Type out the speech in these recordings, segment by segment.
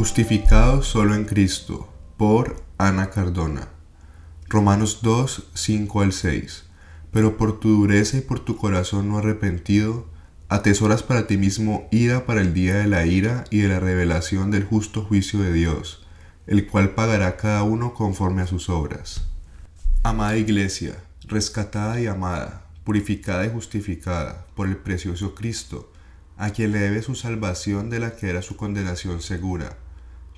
Justificado solo en Cristo, por Ana Cardona. Romanos 2, 5 al 6. Pero por tu dureza y por tu corazón no arrepentido, atesoras para ti mismo ira para el día de la ira y de la revelación del justo juicio de Dios, el cual pagará cada uno conforme a sus obras. Amada Iglesia, rescatada y amada, purificada y justificada por el precioso Cristo, a quien le debe su salvación de la que era su condenación segura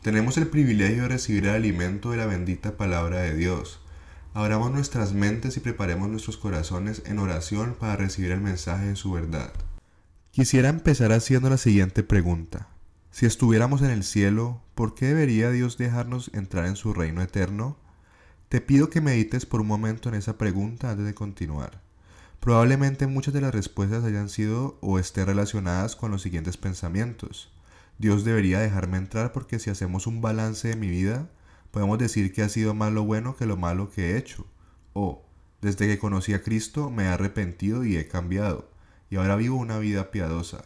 tenemos el privilegio de recibir el alimento de la bendita palabra de Dios. Abramos nuestras mentes y preparemos nuestros corazones en oración para recibir el mensaje de su verdad. Quisiera empezar haciendo la siguiente pregunta. Si estuviéramos en el cielo, ¿por qué debería Dios dejarnos entrar en su reino eterno? Te pido que medites por un momento en esa pregunta antes de continuar. Probablemente muchas de las respuestas hayan sido o estén relacionadas con los siguientes pensamientos. Dios debería dejarme entrar porque si hacemos un balance de mi vida, podemos decir que ha sido más lo bueno que lo malo que he hecho. O, desde que conocí a Cristo me he arrepentido y he cambiado, y ahora vivo una vida piadosa.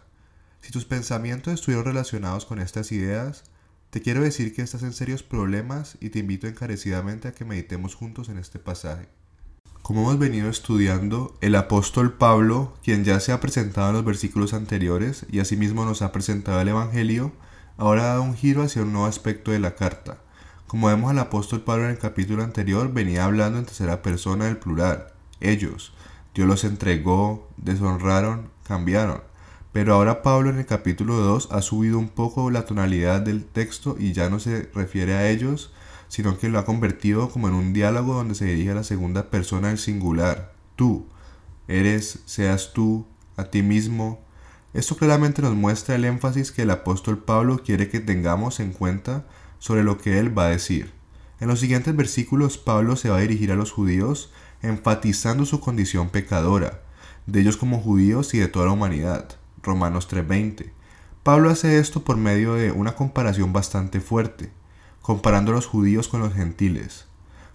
Si tus pensamientos estuvieron relacionados con estas ideas, te quiero decir que estás en serios problemas y te invito encarecidamente a que meditemos juntos en este pasaje. Como hemos venido estudiando, el apóstol Pablo, quien ya se ha presentado en los versículos anteriores y asimismo nos ha presentado el Evangelio, ahora ha dado un giro hacia un nuevo aspecto de la carta. Como vemos al apóstol Pablo en el capítulo anterior, venía hablando en tercera persona del plural. Ellos, Dios los entregó, deshonraron, cambiaron. Pero ahora Pablo en el capítulo 2 ha subido un poco la tonalidad del texto y ya no se refiere a ellos, sino que lo ha convertido como en un diálogo donde se dirige a la segunda persona del singular, tú, eres, seas tú, a ti mismo. Esto claramente nos muestra el énfasis que el apóstol Pablo quiere que tengamos en cuenta sobre lo que él va a decir. En los siguientes versículos Pablo se va a dirigir a los judíos enfatizando su condición pecadora, de ellos como judíos y de toda la humanidad. Romanos 3:20. Pablo hace esto por medio de una comparación bastante fuerte comparando a los judíos con los gentiles.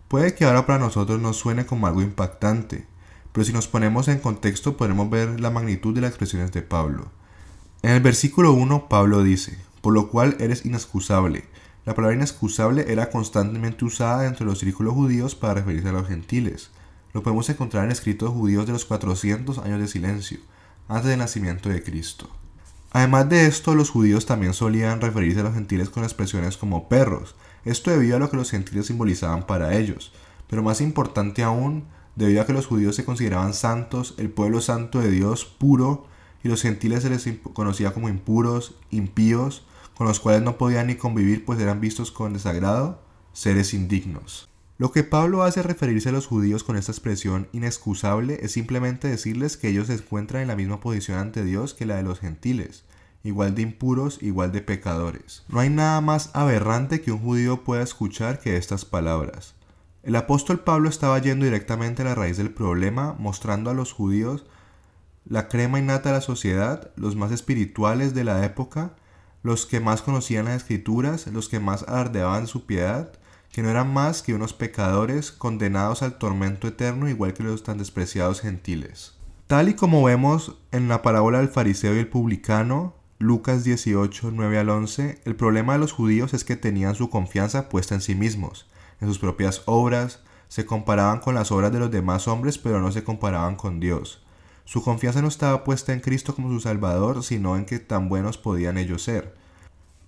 Puede que ahora para nosotros nos suene como algo impactante, pero si nos ponemos en contexto podemos ver la magnitud de las expresiones de Pablo. En el versículo 1 Pablo dice, por lo cual eres inexcusable. La palabra inexcusable era constantemente usada entre los círculos judíos para referirse a los gentiles. Lo podemos encontrar en escritos judíos de los 400 años de silencio, antes del nacimiento de Cristo. Además de esto, los judíos también solían referirse a los gentiles con expresiones como perros, esto debido a lo que los gentiles simbolizaban para ellos, pero más importante aún, debido a que los judíos se consideraban santos, el pueblo santo de Dios puro, y los gentiles se les conocía como impuros, impíos, con los cuales no podían ni convivir pues eran vistos con desagrado, seres indignos. Lo que Pablo hace referirse a los judíos con esta expresión inexcusable es simplemente decirles que ellos se encuentran en la misma posición ante Dios que la de los gentiles, igual de impuros, igual de pecadores. No hay nada más aberrante que un judío pueda escuchar que estas palabras. El apóstol Pablo estaba yendo directamente a la raíz del problema, mostrando a los judíos la crema innata de la sociedad, los más espirituales de la época, los que más conocían las escrituras, los que más alardeaban su piedad, que no eran más que unos pecadores condenados al tormento eterno igual que los tan despreciados gentiles. Tal y como vemos en la parábola del fariseo y el publicano, Lucas 18, 9 al 11, el problema de los judíos es que tenían su confianza puesta en sí mismos, en sus propias obras, se comparaban con las obras de los demás hombres pero no se comparaban con Dios. Su confianza no estaba puesta en Cristo como su Salvador, sino en que tan buenos podían ellos ser.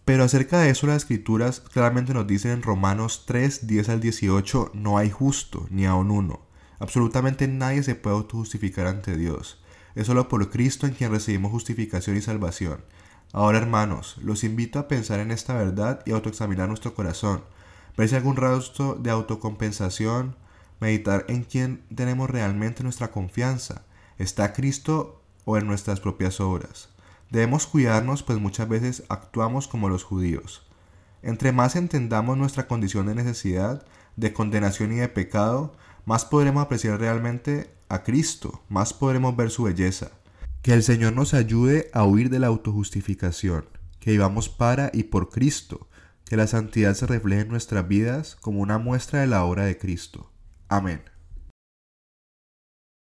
Pero acerca de eso las escrituras claramente nos dicen en Romanos 3, 10 al 18, no hay justo, ni aun uno. Absolutamente nadie se puede autojustificar ante Dios. Es solo por Cristo en quien recibimos justificación y salvación. Ahora hermanos, los invito a pensar en esta verdad y autoexaminar nuestro corazón. Ver si algún rastro de autocompensación, meditar en quién tenemos realmente nuestra confianza. ¿Está Cristo o en nuestras propias obras? Debemos cuidarnos pues muchas veces actuamos como los judíos. Entre más entendamos nuestra condición de necesidad, de condenación y de pecado, más podremos apreciar realmente a Cristo, más podremos ver su belleza. Que el Señor nos ayude a huir de la autojustificación, que vivamos para y por Cristo, que la santidad se refleje en nuestras vidas como una muestra de la obra de Cristo. Amén.